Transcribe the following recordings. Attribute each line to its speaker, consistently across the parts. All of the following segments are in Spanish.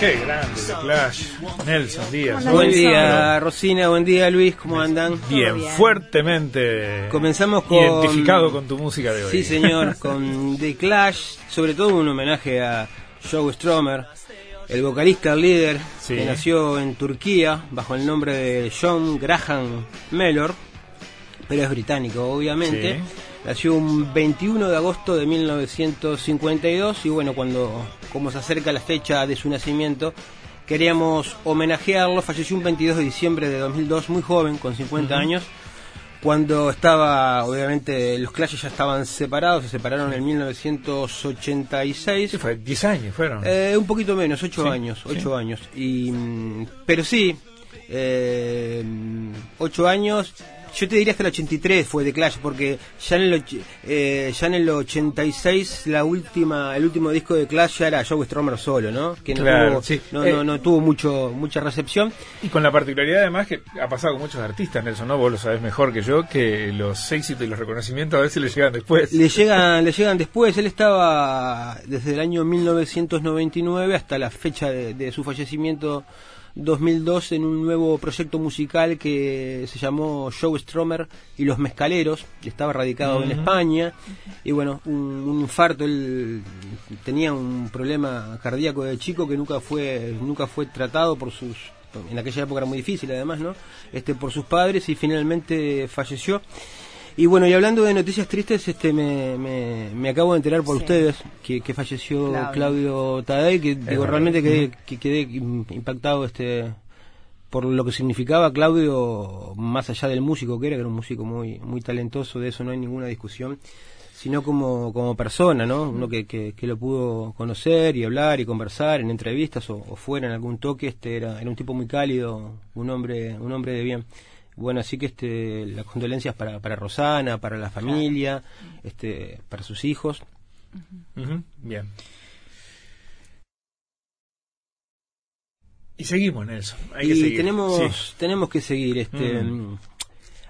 Speaker 1: Qué grande, The Clash. Nelson Díaz.
Speaker 2: ¿Cómo Buen día, Rosina. Buen día, Luis. ¿Cómo andan?
Speaker 1: Bien,
Speaker 3: bien.
Speaker 1: fuertemente
Speaker 2: Comenzamos con...
Speaker 1: identificado con tu música de hoy.
Speaker 2: Sí, señor, con The Clash, sobre todo un homenaje a Joe Stromer, el vocalista el líder,
Speaker 1: Sí.
Speaker 2: que nació en Turquía bajo el nombre de John Graham Mellor, pero es británico, obviamente.
Speaker 1: Sí.
Speaker 2: Nació un 21 de agosto de 1952 y bueno, cuando como se acerca la fecha de su nacimiento, queríamos homenajearlo. Falleció un 22 de diciembre de 2002, muy joven, con 50 años cuando estaba, obviamente, los Clash ya estaban separados, se separaron en 1986.
Speaker 1: Sí, fue 10 años fueron.
Speaker 2: Eh, un poquito menos, ocho
Speaker 1: Sí,
Speaker 2: años,
Speaker 1: sí.
Speaker 2: ocho años. Y, mm, pero sí, eh, ocho años. Yo te diría hasta el 83 fue de Clash, porque ya en el, eh, ya en el 86 la última, el último disco de Clash ya era Joe Stromer solo, ¿no? Que no
Speaker 1: Claro,
Speaker 2: tuvo,
Speaker 1: sí.
Speaker 2: no,
Speaker 1: Eh,
Speaker 2: no, no tuvo mucho, mucha recepción.
Speaker 1: Y con la particularidad además que ha pasado con muchos artistas, Nelson, ¿no? Vos lo sabés mejor que yo, que los éxitos y los reconocimientos a veces les llegan después.
Speaker 2: Le llegan, le llegan después. Él estaba desde el año 1999 hasta la fecha de, de su fallecimiento 2002 en un nuevo proyecto musical que se llamó Joe Stromer y los Mezcaleros. que Estaba radicado en España y bueno, un, un infarto. Él tenía un problema cardíaco de chico que nunca fue nunca fue tratado por sus en aquella época era muy difícil además, ¿no? Este por sus padres y finalmente falleció. Y bueno, y hablando de noticias tristes, este me, me, me acabo de enterar por
Speaker 3: Sí.
Speaker 2: ustedes que, que falleció
Speaker 3: Claudio.
Speaker 2: Claudio, Tadei, que digo, realmente quedé, que quedé im- impactado este por lo que significaba Claudio, más allá del músico que era, que era un músico muy muy talentoso, de eso no hay ninguna discusión, sino como, como persona, ¿no? Uno que, que, que lo pudo conocer y hablar y conversar en entrevistas o, o fuera en algún toque, este era, era un tipo muy cálido, un hombre, un hombre de bien. Bueno, así que este, las condolencias para, para Rosana, para la familia, este, para sus hijos.
Speaker 1: Bien. Y seguimos, Nelson. Hay que
Speaker 2: y
Speaker 1: seguir.
Speaker 2: tenemos,
Speaker 1: Sí.
Speaker 2: tenemos que seguir. Este,
Speaker 1: Mm.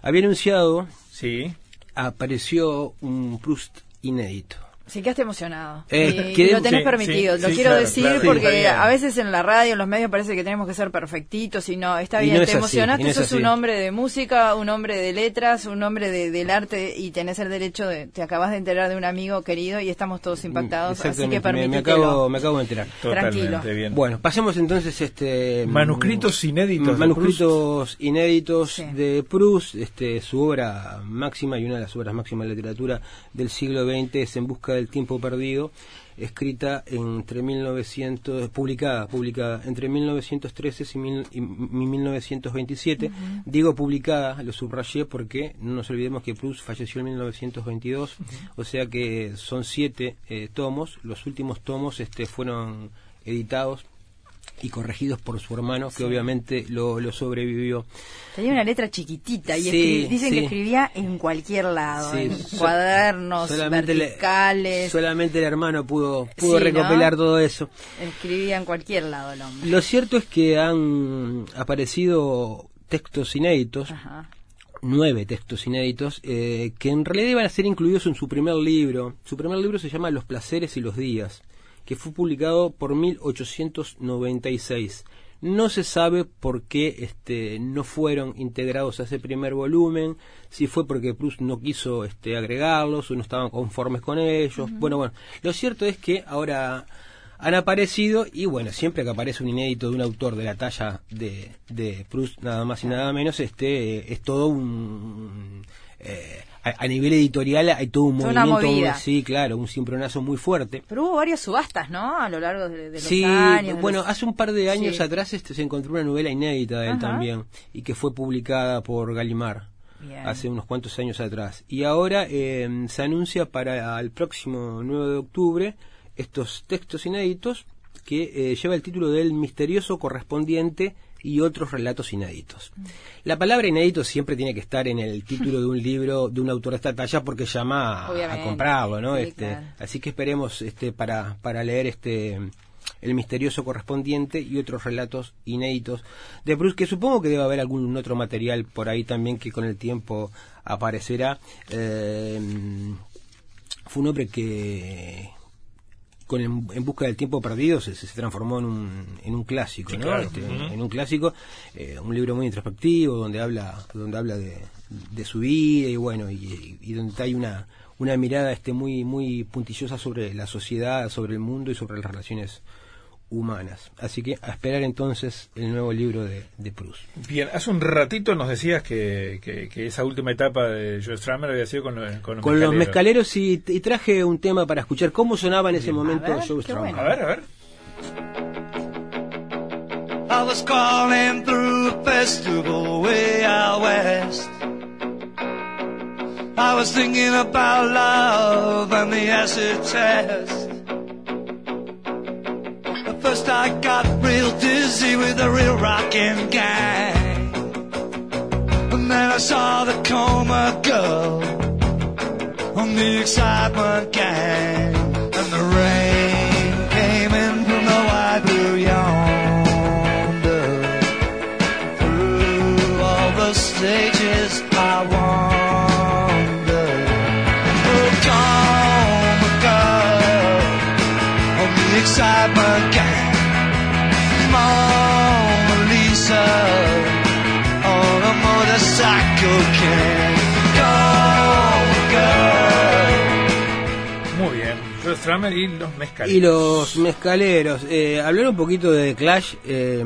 Speaker 2: Había anunciado,
Speaker 1: Sí.
Speaker 2: apareció un Proust inédito.
Speaker 3: Sí, quedaste emocionado.
Speaker 2: Eh,
Speaker 3: y
Speaker 2: quedé-
Speaker 3: lo tenés
Speaker 1: sí,
Speaker 3: permitido,
Speaker 1: sí,
Speaker 3: lo
Speaker 1: sí,
Speaker 3: quiero
Speaker 1: claro,
Speaker 3: decir
Speaker 1: claro,
Speaker 3: porque a veces en la radio, en los medios parece que tenemos que ser perfectitos y no, está bien,
Speaker 2: no es
Speaker 3: te emocionaste,
Speaker 2: y no es
Speaker 3: sos un hombre de música, un hombre de letras, un hombre de, del arte y tenés el derecho de, te acabas de enterar de un amigo querido y estamos todos impactados, así que
Speaker 2: Exactamente, me, acabo, me acabo de enterar.
Speaker 1: Totalmente
Speaker 3: Tranquilo.
Speaker 1: bien.
Speaker 2: Bueno, pasemos entonces este
Speaker 1: Manuscritos inéditos de
Speaker 2: manuscritos inéditos
Speaker 3: Sí.
Speaker 2: de Proust, este su obra máxima y una de las obras máximas de la literatura del siglo XX es En busca del tiempo perdido, escrita entre 1900 publicada, publicada entre 1913 y, mil- y 1927. Digo publicada, lo subrayé porque no nos olvidemos que Proust falleció en 1922, o sea que son siete eh, tomos. Los últimos tomos este fueron editados y corregidos por su hermano, que obviamente lo, lo sobrevivió.
Speaker 3: Tenía una letra chiquitita y
Speaker 2: Sí,
Speaker 3: dicen
Speaker 2: sí.
Speaker 3: que escribía en cualquier lado, en cuadernos
Speaker 2: solamente le-
Speaker 3: verticales,
Speaker 2: solamente el hermano pudo, pudo recopilar
Speaker 3: ¿no?
Speaker 2: todo eso.
Speaker 3: escribía en cualquier lado el hombre.
Speaker 2: Lo cierto es que han aparecido textos inéditos,
Speaker 3: Ajá.
Speaker 2: nueve textos inéditos, eh, que en realidad iban a ser incluidos en su primer libro. Su primer libro se llama Los placeres y los días, que fue publicado por 1896. No se sabe por qué este, no fueron integrados a ese primer volumen, si fue porque Proust no quiso este, agregarlos o no estaban conformes con ellos. Bueno, bueno, lo cierto es que ahora han aparecido y bueno, siempre que aparece un inédito de un autor de la talla de, de Proust, nada más y nada menos, este eh, es todo un... eh, a, a nivel editorial hay todo un movimiento, sí, claro, un cimbronazo muy fuerte.
Speaker 3: Pero hubo varias subastas, ¿no? A lo largo de, de los
Speaker 2: Sí,
Speaker 3: años.
Speaker 2: bueno,
Speaker 3: los-
Speaker 2: hace un par de años
Speaker 3: Sí.
Speaker 2: atrás este, se encontró una novela inédita de él
Speaker 3: Ajá.
Speaker 2: también y que fue publicada por Gallimard
Speaker 3: Bien.
Speaker 2: hace unos cuantos años atrás. Y ahora eh, se anuncia para el próximo 9 de octubre estos textos inéditos que eh, lleva el título del misterioso correspondiente y otros relatos inéditos. La palabra inédito siempre tiene que estar en el título de un libro de un autor de esta talla porque llama a, a comprarlo, ¿no?
Speaker 3: sí,
Speaker 2: Este,
Speaker 3: claro.
Speaker 2: Así que esperemos este, para, para leer este el misterioso correspondiente y otros relatos inéditos de Bruce, que supongo que debe haber algún otro material por ahí también que con el tiempo aparecerá. Eh, fue un hombre que con el- en busca del tiempo perdido se, se transformó en un, en un clásico,
Speaker 1: Sí,
Speaker 2: ¿no?
Speaker 1: claro.
Speaker 2: Este. En un clásico, eh, un libro muy introspectivo donde habla, donde habla de, de su vida y bueno, y, y donde hay una, una mirada este muy, muy puntillosa sobre la sociedad, sobre el mundo y sobre las relaciones humanas. Así que a esperar entonces el nuevo libro de, de Proust.
Speaker 1: Bien, hace un ratito nos decías que, que, que esa última etapa de Joe Stramer había sido con, lo- con los
Speaker 2: Con los
Speaker 1: mezcaleros.
Speaker 2: mezcaleros y, y traje un tema para escuchar cómo sonaba en ese momento
Speaker 3: ver,
Speaker 2: Joe
Speaker 3: qué
Speaker 2: Strummer.
Speaker 3: bueno.
Speaker 1: A ver, a ver.
Speaker 4: I was calling through a festival way out west. I was thinking about love and the acid test. First I got real dizzy with the real rockin' gang. And then I saw the coma girl on the excitement gang.
Speaker 1: Y los mezcaleros.
Speaker 2: Y los mezcaleros, eh, hablar un poquito de Clash, eh,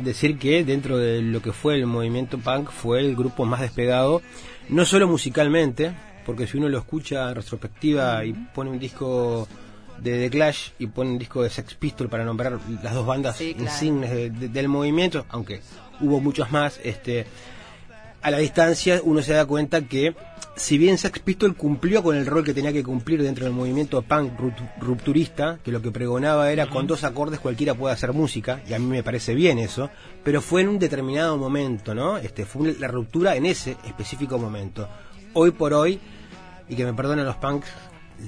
Speaker 2: decir que dentro de lo que fue el movimiento punk fue el grupo más despegado, no solo musicalmente, porque si uno lo escucha en retrospectiva y pone un disco de The Clash y pone un disco de Sex Pistol para nombrar las dos bandas
Speaker 3: Sí, claro.
Speaker 2: insignes de- de- del movimiento, aunque hubo muchos más, este, a la distancia uno se da cuenta que si bien Sex Pistol cumplió con el rol que tenía que cumplir dentro del movimiento punk rupturista, que lo que pregonaba era con dos acordes cualquiera puede hacer música, y a mí me parece bien eso, pero fue en un determinado momento, ¿no? Este fue la ruptura en ese específico momento. Hoy por hoy, y que me perdonen los punks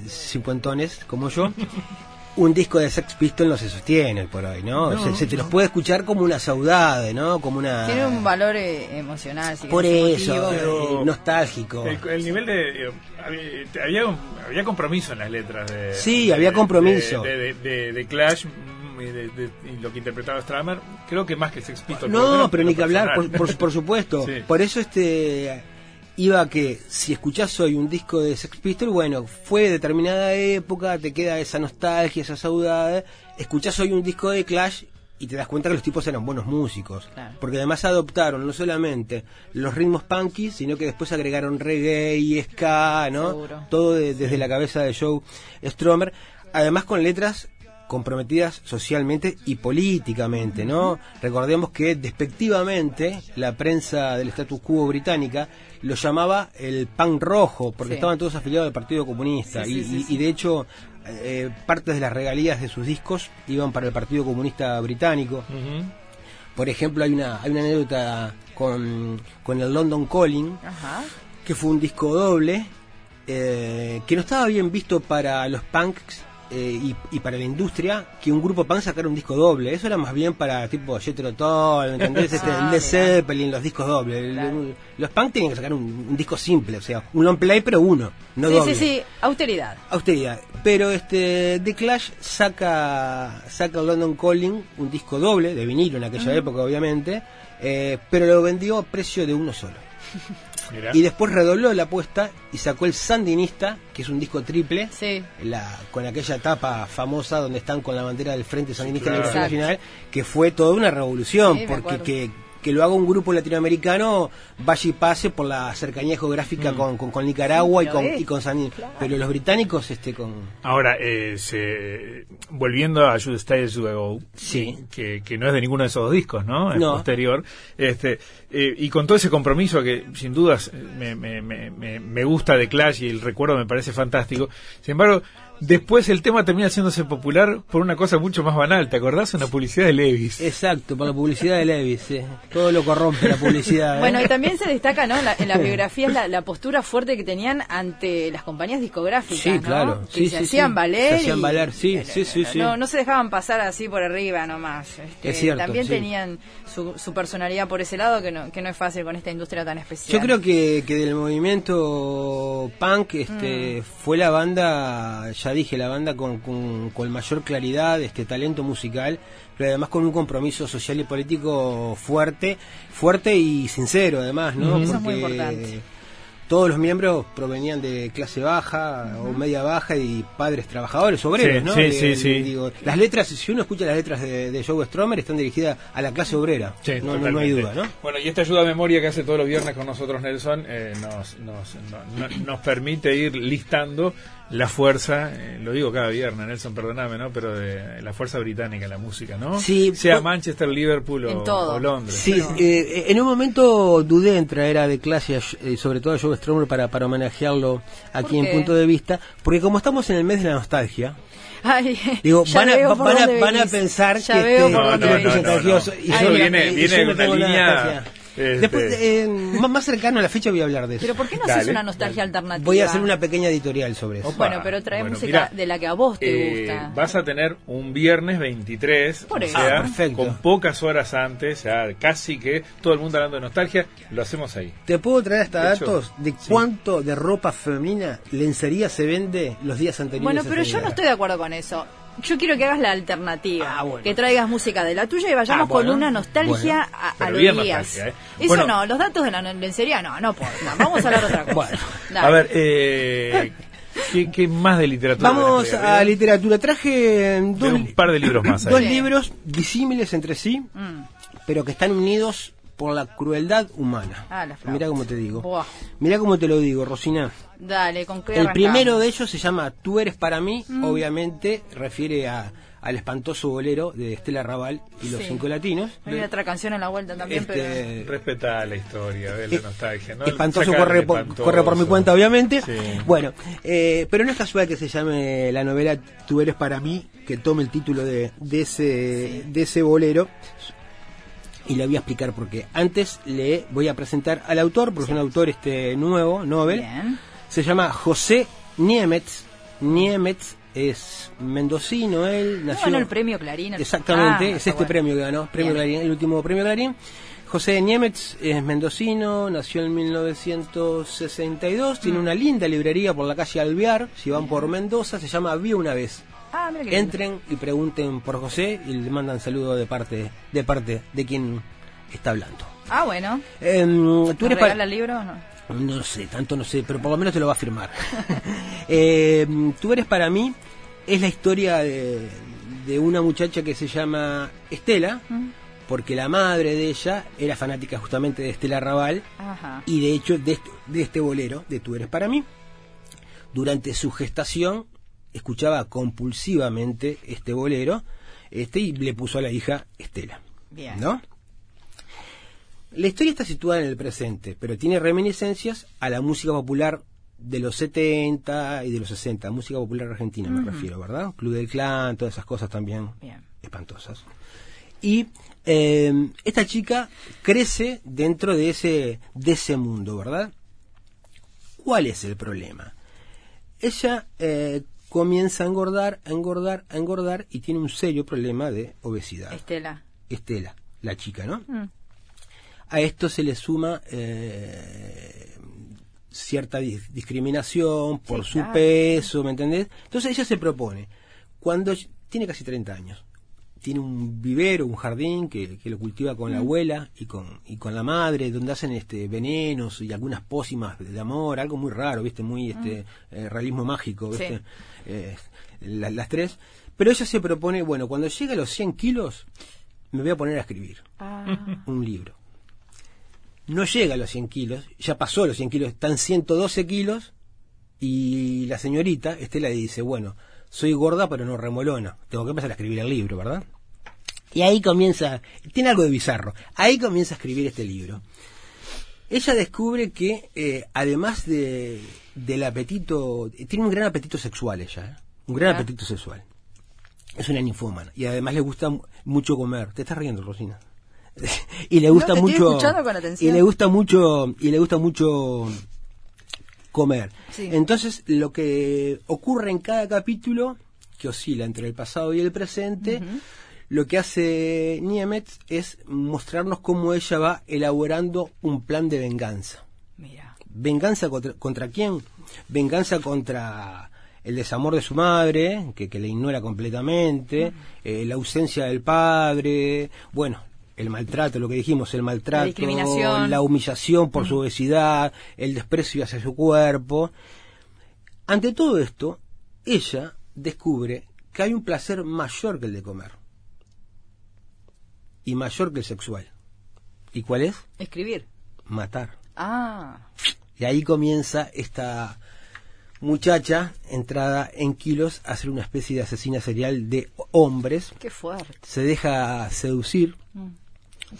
Speaker 2: cincuentones como yo, un disco de Sex Pistol no se sostiene por hoy, ¿no?
Speaker 1: No,
Speaker 2: se, se te los puede escuchar como una saudade, ¿no? Como una...
Speaker 3: Tiene un valor eh, emocional. si
Speaker 2: Por eso, eh, nostálgico.
Speaker 1: El, el nivel de. eh, había- había, un- había compromiso en las letras. De,
Speaker 2: Sí,
Speaker 1: de-
Speaker 2: había compromiso.
Speaker 1: De, de- de- de Clash mm, y, de- de- y lo que interpretaba Stramer, creo que más que Sex Pistols.
Speaker 2: No, pero ni que hablar, por, por, por supuesto.
Speaker 1: Sí.
Speaker 2: Por eso este iba a que si escuchás hoy un disco de Sex Pistols, bueno, fue de determinada época, te queda esa nostalgia, esa saudade. Escuchás hoy un disco de Clash y te das cuenta que los tipos eran buenos músicos.
Speaker 3: Claro.
Speaker 2: Porque además adoptaron no solamente los ritmos punky, sino que después agregaron reggae y ska, ¿no?
Speaker 3: Seguro.
Speaker 2: Todo de- desde la cabeza de Joe Stromer. Además con letras comprometidas socialmente y políticamente, ¿no? Recordemos que despectivamente la prensa del status quo británica lo llamaba el pan rojo, porque
Speaker 3: Sí.
Speaker 2: estaban todos afiliados al Partido Comunista
Speaker 3: Sí,
Speaker 2: y,
Speaker 3: sí, sí,
Speaker 2: y-
Speaker 3: sí.
Speaker 2: y de hecho eh, partes de las regalías de sus discos iban para el Partido Comunista Británico. Por ejemplo, hay una, hay una anécdota con, con el London Calling,
Speaker 3: Ajá.
Speaker 2: que fue un disco doble, eh, que no estaba bien visto para los punks eh, y, y para la industria que un grupo punk sacara un disco doble. Eso era más bien para tipo Jethro Tull, ¿me ¿entendés? Este,
Speaker 3: Ah,
Speaker 2: el Led. Zeppelin, los discos dobles.
Speaker 3: Claro.
Speaker 2: los punk tenían que sacar un, un disco simple, o sea, un long play pero uno, no
Speaker 3: sí,
Speaker 2: doble.
Speaker 3: sí, sí, austeridad.
Speaker 2: Austeridad. Pero este The Clash saca saca London Calling, un disco doble de vinilo en aquella época, obviamente, eh, pero lo vendió a precio de uno solo.
Speaker 1: Mirá.
Speaker 2: Y después redobló la apuesta y sacó el Sandinista, que es un disco triple,
Speaker 3: Sí.
Speaker 2: la, con aquella tapa famosa donde están con la bandera del Frente Sandinista
Speaker 1: claro.
Speaker 2: en original, que fue toda una revolución,
Speaker 3: Sí,
Speaker 2: porque que, que lo haga un grupo latinoamericano vaya y pase por la cercanía geográfica con, con, con Nicaragua y con,
Speaker 3: lo es.
Speaker 2: y con San Pero los británicos, este, con...
Speaker 1: Ahora, eh, se- volviendo a Should Stay As You Go,
Speaker 2: Sí.
Speaker 1: que, que no es de ninguno de esos dos discos, ¿no? Es
Speaker 2: No.
Speaker 1: posterior. Este, eh, y con todo ese compromiso que, sin dudas, me, me, me, me- me gusta de Clash y el recuerdo me parece fantástico. Sin embargo, Después el tema termina haciéndose popular por una cosa mucho más banal, ¿te acordás? Una publicidad de Levis.
Speaker 2: Exacto, por la publicidad de Levis. sí. Todo lo corrompe la publicidad. ¿eh?
Speaker 3: Bueno, y también se destaca ¿no? La- en las biografías la, la postura fuerte que tenían ante las compañías discográficas.
Speaker 2: Sí,
Speaker 3: ¿no?
Speaker 2: claro.
Speaker 3: Que
Speaker 2: Sí,
Speaker 3: se
Speaker 2: sí,
Speaker 3: hacían
Speaker 2: sí.
Speaker 3: valer.
Speaker 2: Se hacían valer, sí,
Speaker 3: eh,
Speaker 2: sí, sí, sí.
Speaker 3: No, no se dejaban pasar así por arriba nomás. Este,
Speaker 2: Es cierto,
Speaker 3: también
Speaker 2: sí.
Speaker 3: tenían su, su personalidad por ese lado, que no, que no es fácil con esta industria tan especial.
Speaker 2: Yo creo que, que del movimiento punk este, fue la banda, ya dije, la banda con, con, con mayor claridad, este talento musical, pero además con un compromiso social y político fuerte, fuerte y sincero además, ¿no?
Speaker 3: Eso es muy importante.
Speaker 2: todos los miembros provenían de clase baja o media baja y padres trabajadores, obreros,
Speaker 1: Sí,
Speaker 2: ¿no?
Speaker 1: sí,
Speaker 2: De-
Speaker 1: sí,
Speaker 2: de-
Speaker 1: sí.
Speaker 2: digo, las letras, si uno escucha las letras de, de Joe Stromer, están dirigidas a la clase obrera.
Speaker 1: Sí,
Speaker 2: no, no, no hay duda, ¿no?
Speaker 1: Bueno, y esta ayuda a memoria que hace todos los viernes con nosotros Nelson eh, nos, nos, no- no- nos permite ir listando la fuerza, eh, lo digo cada viernes, Nelson, perdóname, ¿no? Pero de la fuerza británica en la música, ¿no?
Speaker 2: Sí,
Speaker 1: sea Manchester, Liverpool
Speaker 3: En
Speaker 1: o,
Speaker 3: todo.
Speaker 1: o Londres.
Speaker 2: Sí, eh, en un momento dudé en traer a de clase, a Sh- eh, sobre todo a Joe Stromer, para, para homenajearlo aquí en punto de vista, porque como estamos en el mes de la nostalgia,
Speaker 3: Ay,
Speaker 2: digo, van a, van, a, van a pensar
Speaker 3: Ya
Speaker 2: que este,
Speaker 1: No,
Speaker 2: que
Speaker 1: no, no, no, no.
Speaker 2: contagioso.
Speaker 1: Ahí
Speaker 2: yo-
Speaker 1: viene-
Speaker 2: y
Speaker 1: viene una línea,
Speaker 2: nostalgia.
Speaker 1: Este-
Speaker 2: Después, eh, más, más cercano a la fecha voy a hablar de eso.
Speaker 3: Pero ¿por qué no
Speaker 1: Dale,
Speaker 3: haces una nostalgia alternativa?
Speaker 2: Voy a hacer una pequeña editorial sobre eso.
Speaker 1: Opa.
Speaker 3: Bueno, pero trae
Speaker 1: Bueno,
Speaker 3: música
Speaker 1: mira,
Speaker 3: de la que a vos te
Speaker 1: Eh,
Speaker 3: gusta.
Speaker 1: vas a tener un viernes 23,
Speaker 3: Por
Speaker 1: o sea,
Speaker 2: Ah, perfecto.
Speaker 1: con pocas horas antes, ya casi que todo el mundo hablando de nostalgia, lo hacemos ahí.
Speaker 2: ¿Te puedo traer hasta
Speaker 1: De hecho,
Speaker 2: datos de
Speaker 1: sí.
Speaker 2: cuánto de ropa femenina, lencería se vende los días anteriores?
Speaker 3: Bueno, pero yo no estoy de acuerdo con eso. Yo quiero que hagas la alternativa,
Speaker 2: Ah, bueno.
Speaker 3: que traigas música de la tuya y vayamos
Speaker 2: Ah, bueno.
Speaker 3: con una nostalgia
Speaker 2: Bueno.
Speaker 3: a, los días.
Speaker 1: nostalgia, ¿eh?
Speaker 3: Eso
Speaker 1: Bueno.
Speaker 3: no, los datos de la lencería no, no importa. Vamos a hablar de otra cosa.
Speaker 2: Bueno.
Speaker 3: Dale.
Speaker 1: A ver, eh, ¿qué, qué más de literatura?
Speaker 2: Vamos a literatura. Traje dos,
Speaker 1: Tengo un par de libros más ahí.
Speaker 2: dos libros disímiles entre sí,
Speaker 3: Mm.
Speaker 2: pero que están unidos por la crueldad humana.
Speaker 3: Ah.
Speaker 2: Mira cómo te digo.
Speaker 3: Buah.
Speaker 2: Mira cómo te lo digo, Rosina.
Speaker 3: Dale, ¿con qué
Speaker 2: El
Speaker 3: arrancamos?
Speaker 2: primero de ellos se llama Tú eres para mí,
Speaker 3: Mm.
Speaker 2: obviamente refiere a, al espantoso bolero de Estela Raval y los
Speaker 3: Sí.
Speaker 2: cinco latinos.
Speaker 3: Hay otra canción en la vuelta también, pero...
Speaker 2: Este,
Speaker 1: Respeta la historia, ve la
Speaker 2: Eh,
Speaker 1: nostalgia. ¿no?
Speaker 2: espantoso corre por, corre por mi cuenta, obviamente.
Speaker 1: Sí.
Speaker 2: Bueno, eh, pero no es casual que se llame la novela Tú eres para mí, que tome el título de, de ese, de ese bolero. Y le voy a explicar por qué. Antes le voy a presentar al autor, porque es un autor este nuevo, Nobel.
Speaker 3: Bien.
Speaker 2: Se llama José Niemetz. Niemetz es mendocino, él
Speaker 3: ¿No
Speaker 2: nació...
Speaker 3: ganó el premio Clarín?
Speaker 2: Exactamente,
Speaker 3: Ah,
Speaker 2: es este
Speaker 3: bueno.
Speaker 2: premio que ganó, premio
Speaker 3: Bien.
Speaker 2: Clarín, el último premio Clarín. José Niemetz es mendocino, nació en 1962, tiene una linda librería por la calle Alvear, si van por Mendoza, se llama Vía una vez.
Speaker 3: Ah.
Speaker 2: Entren y pregunten por José y le mandan saludo de parte de parte de quien está hablando.
Speaker 3: Ah, bueno.
Speaker 2: Em, tú
Speaker 3: ¿Tú
Speaker 2: eres
Speaker 3: regala
Speaker 2: pa-
Speaker 3: el libro o no?
Speaker 2: no sé, tanto no sé, pero por lo menos te lo va a firmar. Eh, tú eres para mí, es la historia de, de una muchacha que se llama Estela,
Speaker 3: Mm.
Speaker 2: porque la madre de ella era fanática justamente de Estela Raval
Speaker 3: Ajá.
Speaker 2: y de hecho de este, de este bolero, de Tú eres para mí. Durante su gestación escuchaba compulsivamente este bolero este, y le puso a la hija Estela.
Speaker 3: Bien.
Speaker 2: ¿No? La historia está situada en el presente, pero tiene reminiscencias a la música popular de los 70 y de los 60, música popular argentina me refiero, ¿verdad? Club del Clan, todas esas cosas también
Speaker 3: Bien.
Speaker 2: espantosas. Y eh, esta chica crece dentro de ese, de ese mundo, ¿verdad? ¿Cuál es el problema? Ella eh, comienza a engordar, a engordar, a engordar y tiene un serio problema de obesidad.
Speaker 3: Estela.
Speaker 2: Estela, la chica, ¿no?
Speaker 3: Mm.
Speaker 2: A esto se le suma eh, cierta dis- discriminación por
Speaker 3: Sí,
Speaker 2: su
Speaker 3: claro.
Speaker 2: peso, ¿me entendés? Entonces ella se propone, cuando tiene casi 30 años, tiene un vivero, un jardín que, que lo cultiva con la
Speaker 3: Mm.
Speaker 2: abuela y con, y con la madre, donde hacen este venenos y algunas pócimas de amor, algo muy raro, ¿viste? Muy este eh, realismo mágico, ¿viste?
Speaker 3: Mm. Sí.
Speaker 2: Eh, la- las tres. Pero ella se propone, bueno, cuando llegue a los 100 kilos, me voy a poner a escribir
Speaker 3: Ah,
Speaker 2: un libro. No llega a los 100 kilos, ya pasó los 100 kilos, están 112 kilos y la señorita Estela le dice, bueno, soy gorda pero no remolona, tengo que empezar a escribir el libro, ¿verdad? Y ahí comienza, tiene algo de bizarro, ahí comienza a escribir este libro. Ella descubre que eh, además de, del apetito, tiene un gran apetito sexual ella, ¿eh? un gran apetito sexual. Es una ninfómana y además le gusta mu- mucho comer. Te estás riendo, Rosina. y le gusta mucho y le gusta mucho y le gusta mucho comer.
Speaker 3: Sí.
Speaker 2: Entonces, lo que ocurre en cada capítulo que oscila entre el pasado y el presente, lo que hace Niemetz es mostrarnos cómo ella va elaborando un plan de venganza.
Speaker 3: Mira.
Speaker 2: ¿Venganza contra, contra quién? Venganza contra el desamor de su madre, que, que le ignora completamente, eh, la ausencia del padre, bueno, el maltrato, lo que dijimos, el maltrato, la humillación por su obesidad, el desprecio hacia su cuerpo. Ante todo esto, ella descubre que hay un placer mayor que el de comer y mayor que el sexual. ¿Y cuál es?
Speaker 3: Escribir.
Speaker 2: Matar.
Speaker 3: Ah.
Speaker 2: Y ahí comienza esta muchacha entrada en kilos a ser una especie de asesina serial de hombres.
Speaker 3: Qué fuerte.
Speaker 2: Se deja seducir
Speaker 3: Mm.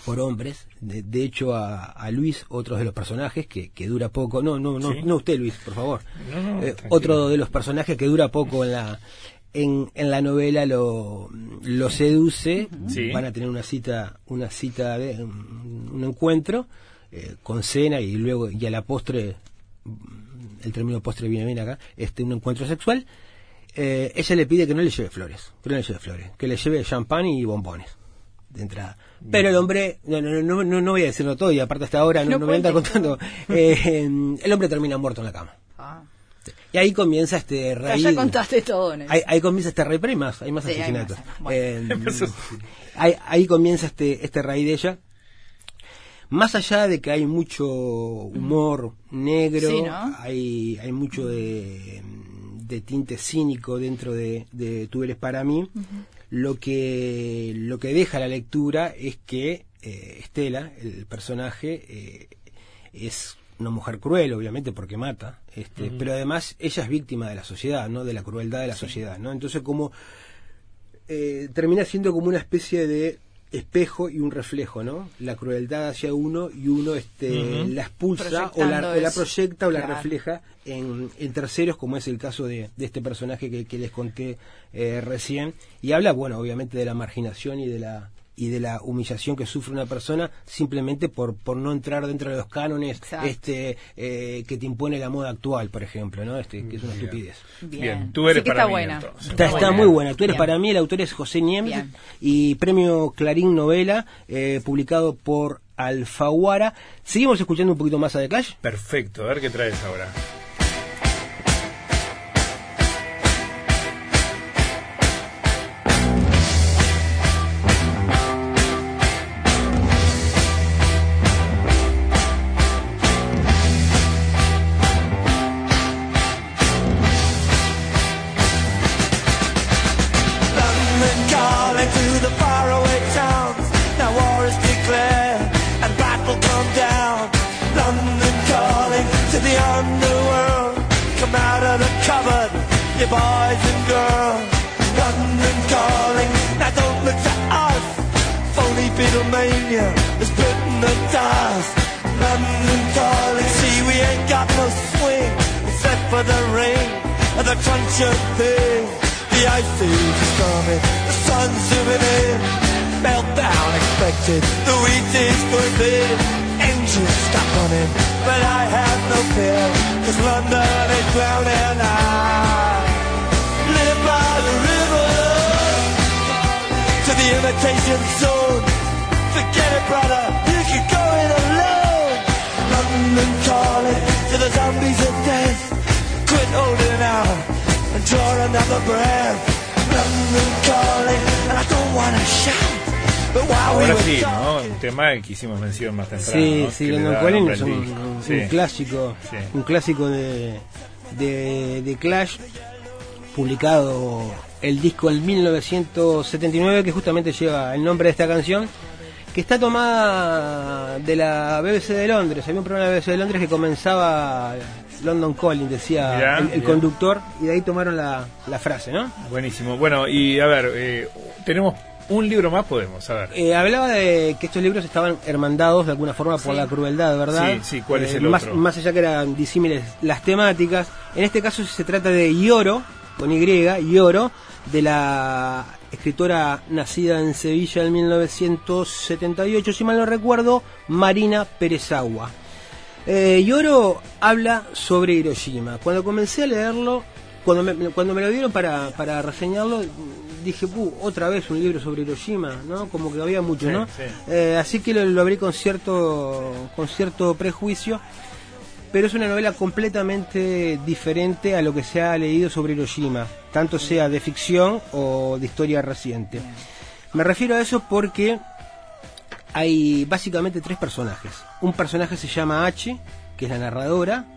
Speaker 2: por hombres. De, de hecho, a, a Luis, otro de los personajes que, que dura poco. No, no, no,
Speaker 1: Sí.
Speaker 2: no usted, Luis, por favor.
Speaker 1: No, no,
Speaker 2: Eh, otro de los personajes que dura poco en la en, en la novela lo, lo seduce.
Speaker 1: Sí.
Speaker 2: Van a tener una cita, una cita de un, un encuentro eh, con cena y luego y a la postre el término postre viene bien acá, este un encuentro sexual, eh, ella le pide que no le lleve flores, que no le lleve flores, que le lleve champán y bombones de entrada. Pero el hombre, no, no, no, no, no voy a decirlo todo y aparte hasta ahora no, me voy a estar contando, eh, el hombre termina muerto en la cama. Y ahí comienza este rey.
Speaker 3: ya contaste todo, Nelson.
Speaker 2: Ahí, ahí comienza este rey, pero hay más, hay más
Speaker 3: Sí, hay
Speaker 2: asesinatos.
Speaker 3: más, bueno.
Speaker 2: Eh, ahí, ahí comienza este, este rey de ella. Más allá de que hay mucho humor negro,
Speaker 3: Sí, ¿no?
Speaker 2: hay, hay mucho de, de tinte cínico dentro de, de Tú eres para mí, lo, que, lo que deja la lectura es que eh, Estela, el personaje, eh, es una mujer cruel, obviamente, porque mata, este, pero además ella es víctima de la sociedad, ¿no? De la crueldad de la sociedad, ¿no? Entonces, como eh, termina siendo como una especie de espejo y un reflejo, ¿no? La crueldad hacia uno y uno este, la expulsa o la, o la proyecta o la refleja en, en terceros, como es el caso de, de este personaje que, que les conté eh, recién. Y habla, bueno, obviamente de la marginación y de la y de la humillación que sufre una persona simplemente por, por no entrar dentro de los cánones
Speaker 3: Exacto.
Speaker 2: este eh, que te impone la moda actual, por ejemplo, ¿no? Este, que es una estupidez.
Speaker 3: Bien.
Speaker 1: Bien, tú eres
Speaker 3: que
Speaker 1: para
Speaker 3: está
Speaker 1: mí,
Speaker 3: buena.
Speaker 1: entonces.
Speaker 2: Está, está muy buena. Tú eres
Speaker 3: Bien.
Speaker 2: para mí, el autor es José Niemes
Speaker 3: Bien.
Speaker 2: y premio Clarín Novela, eh, publicado por Alfaguara. Seguimos escuchando un poquito más a The Clash.
Speaker 1: Perfecto, a ver qué traes ahora.
Speaker 4: Boys and girls. London calling, now don't look to us. Phony Beatlemania is putting the dust. London calling, see we ain't got no swing except for the ring and the crunch of thing. The ice is coming, the sun's zooming in. Meltdown expected, the wheat is in. Engines stop running, but I have no fear, cause London is drowning. I the imitation zone. Forget it, brother, you can go it alone. London calling to the zombies of death. Quit holding out and draw another breath. London calling, and I don't wanna shout. But while we
Speaker 1: Ahora sí, ¿no? Un tema que hicimos mención más temprano.
Speaker 2: Sí,
Speaker 1: ¿no?
Speaker 2: sí, London Calling es un,
Speaker 1: disco.
Speaker 2: un
Speaker 1: Sí.
Speaker 2: clásico,
Speaker 1: Sí.
Speaker 2: un clásico de, de, de Clash, publicado el disco en 1979, que justamente lleva el nombre de esta canción, que está tomada de la BBC de Londres. Había un programa de la BBC de Londres que comenzaba London Calling, decía
Speaker 1: Mirá,
Speaker 2: el, el
Speaker 1: mirá.
Speaker 2: conductor, y de ahí tomaron la, la frase, ¿no?
Speaker 1: Buenísimo. Bueno, y a ver, eh, tenemos un libro más, podemos, a ver.
Speaker 2: Eh, hablaba de que estos libros estaban hermandados de alguna forma por la crueldad, ¿verdad?
Speaker 1: Sí, sí, ¿cuál es
Speaker 2: Eh,
Speaker 1: el
Speaker 2: más,
Speaker 1: otro?
Speaker 2: Más allá que eran disímiles las temáticas. En este caso se trata de Ioro, con Y, Lloro, de la escritora nacida en Sevilla en 1978, si mal no recuerdo, Marina Perezagua. Eh, Lloro habla sobre Hiroshima. Cuando comencé a leerlo, cuando me, cuando me lo dieron para, para reseñarlo, dije, "Uh, otra vez un libro sobre Hiroshima, ¿no? Como que había mucho,
Speaker 1: Sí,
Speaker 2: ¿no?
Speaker 1: sí.
Speaker 2: Eh, así que lo, lo abrí con cierto, con cierto prejuicio, pero es una novela completamente diferente a lo que se ha leído sobre Hiroshima, tanto sea de ficción o de historia reciente. Me refiero a eso porque hay básicamente tres personajes. Un personaje se llama H, que es la narradora,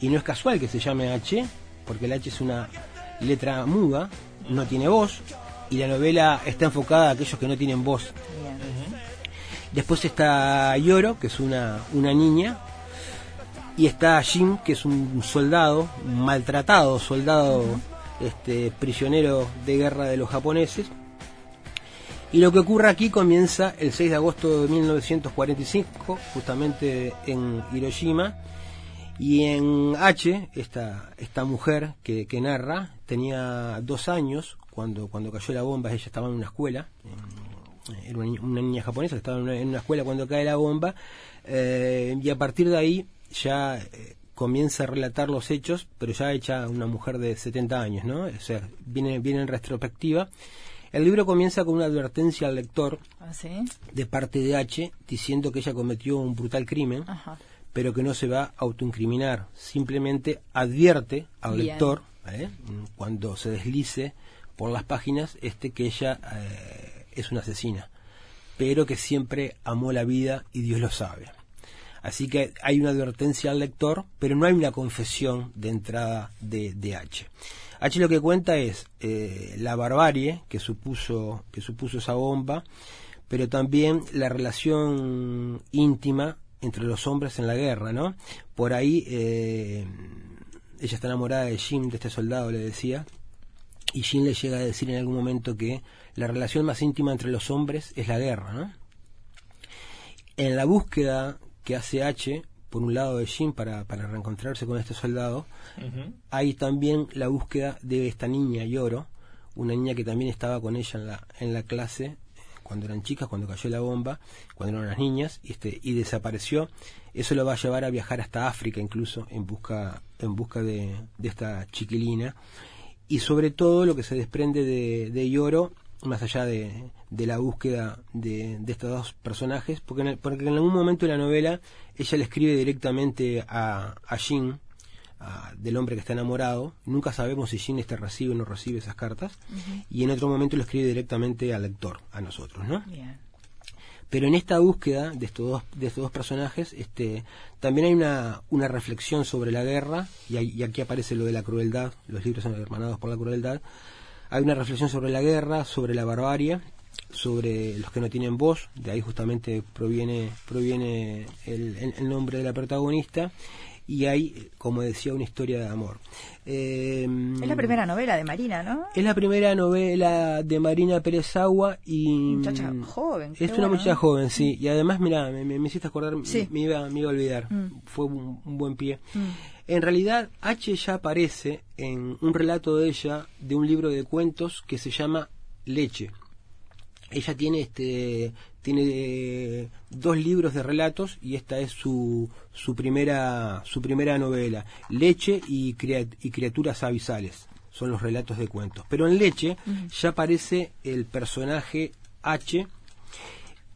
Speaker 2: y no es casual que se llame H, porque el H es una letra muda, no tiene voz, y la novela está enfocada a aquellos que no tienen voz. Después está Yoro, que es una, una niña, y está Jim, que es un soldado, un maltratado soldado, este, prisionero de guerra de los japoneses. Y lo que ocurre aquí comienza el 6 de agosto de 1945, justamente en Hiroshima. Y en H, esta, esta mujer que, que narra, tenía dos años cuando, cuando cayó la bomba, ella estaba en una escuela, era una, una niña japonesa que estaba en una, en una escuela cuando cae la bomba, eh, y a partir de ahí ya eh, comienza a relatar los hechos, pero ya hecha una mujer de 70 años, ¿no? O sea, viene, viene en retrospectiva. El libro comienza con una advertencia al lector
Speaker 3: ¿Ah, sí?
Speaker 2: de parte de H diciendo que ella cometió un brutal crimen,
Speaker 3: Ajá.
Speaker 2: pero que no se va a autoincriminar. Simplemente advierte al
Speaker 3: Bien.
Speaker 2: lector, ¿eh? cuando se deslice por las páginas, este que ella eh, es una asesina, pero que siempre amó la vida y Dios lo sabe. Así que hay una advertencia al lector, pero no hay una confesión de entrada de, H. H lo que cuenta es eh, la barbarie que supuso, que supuso esa bomba, pero también la relación íntima entre los hombres en la guerra, ¿no? Por ahí eh, ella está enamorada de Jim, de este soldado, le decía, y Jim le llega a decir en algún momento que la relación más íntima entre los hombres es la guerra, ¿no? En la búsqueda que hace H, por un lado de Jim para, para reencontrarse con este soldado, hay también la búsqueda de esta niña Yoro, una niña que también estaba con ella en la, en la clase cuando eran chicas, cuando cayó la bomba, cuando eran las niñas, y, este, y desapareció. Eso lo va a llevar a viajar hasta África incluso en busca, en busca de, de esta chiquilina. Y sobre todo lo que se desprende de, de Yoro, más allá de, de la búsqueda de, de estos dos personajes, porque en, el- porque en algún momento de la novela ella le escribe directamente a, a Jin, a- del hombre que está enamorado. Nunca sabemos si Jin este recibe o no recibe esas cartas. Y en otro momento lo escribe directamente al lector, a nosotros, ¿no? Pero en esta búsqueda de estos dos, de estos dos personajes, este, también hay una, una reflexión sobre la guerra, y, y aquí aparece lo de la crueldad, los libros son hermanados por la crueldad. Hay una reflexión sobre la guerra, sobre la barbarie, sobre los que no tienen voz, de ahí justamente proviene, proviene el, nombre de la protagonista, y hay, como decía, una historia de amor. Eh,
Speaker 3: Es la primera novela de Marina, ¿no?
Speaker 2: es la primera novela de Marina Pérez Agua y...
Speaker 3: Muchacha joven, qué
Speaker 2: Es una
Speaker 3: bueno,
Speaker 2: muchacha
Speaker 3: ¿no?
Speaker 2: joven, sí. Y además, mira, me, me- me hiciste acordar,
Speaker 3: Sí.
Speaker 2: me, iba, me iba a olvidar.
Speaker 3: Mm.
Speaker 2: Fue un, un buen pie.
Speaker 3: Mm.
Speaker 2: En realidad, H ya aparece en un relato de ella de un libro de cuentos que se llama Leche. Ella tiene este tiene eh, dos libros de relatos y esta es su, su primera su primera novela Leche y, crea- y criaturas abisales son los relatos de cuentos. Pero en Leche ya aparece el personaje H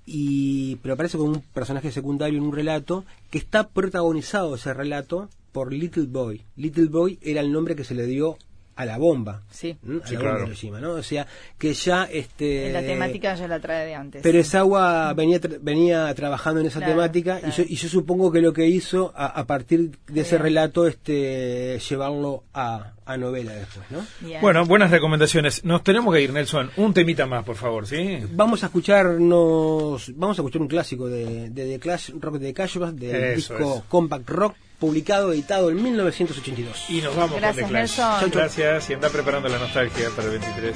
Speaker 2: y pero aparece como un personaje secundario en un relato que está protagonizado ese relato por Little Boy. Little Boy era el nombre que se le dio a la bomba.
Speaker 3: Sí.
Speaker 2: ¿m? A
Speaker 1: Sí,
Speaker 2: la bomba
Speaker 1: claro.
Speaker 2: de Hiroshima, ¿no? O sea, que ya este
Speaker 3: la temática ya la trae de antes.
Speaker 2: Pérez Agua venía tra- venía trabajando en esa
Speaker 3: Claro,
Speaker 2: temática
Speaker 3: claro.
Speaker 2: y, yo, y yo supongo que lo que hizo a, a partir de ese relato este llevarlo a, a novela después, ¿no?
Speaker 3: Bien.
Speaker 1: Bueno, buenas recomendaciones. Nos tenemos que ir, Nelson. Un temita más, por favor, ¿sí?
Speaker 2: Vamos a escucharnos, vamos a escuchar un clásico de, de The Clash Rock de Cashback del
Speaker 1: Eso
Speaker 2: disco
Speaker 1: es.
Speaker 2: Compact Rock, publicado, editado en 1982.
Speaker 1: Y nos vamos con The Clash.
Speaker 3: Nelson.
Speaker 1: Gracias y anda preparando la nostalgia para el 23.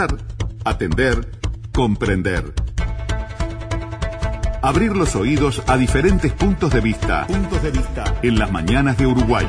Speaker 5: Escuchar, atender, comprender. Abrir los oídos a diferentes puntos de vista. Puntos de vista. En las mañanas de Uruguay.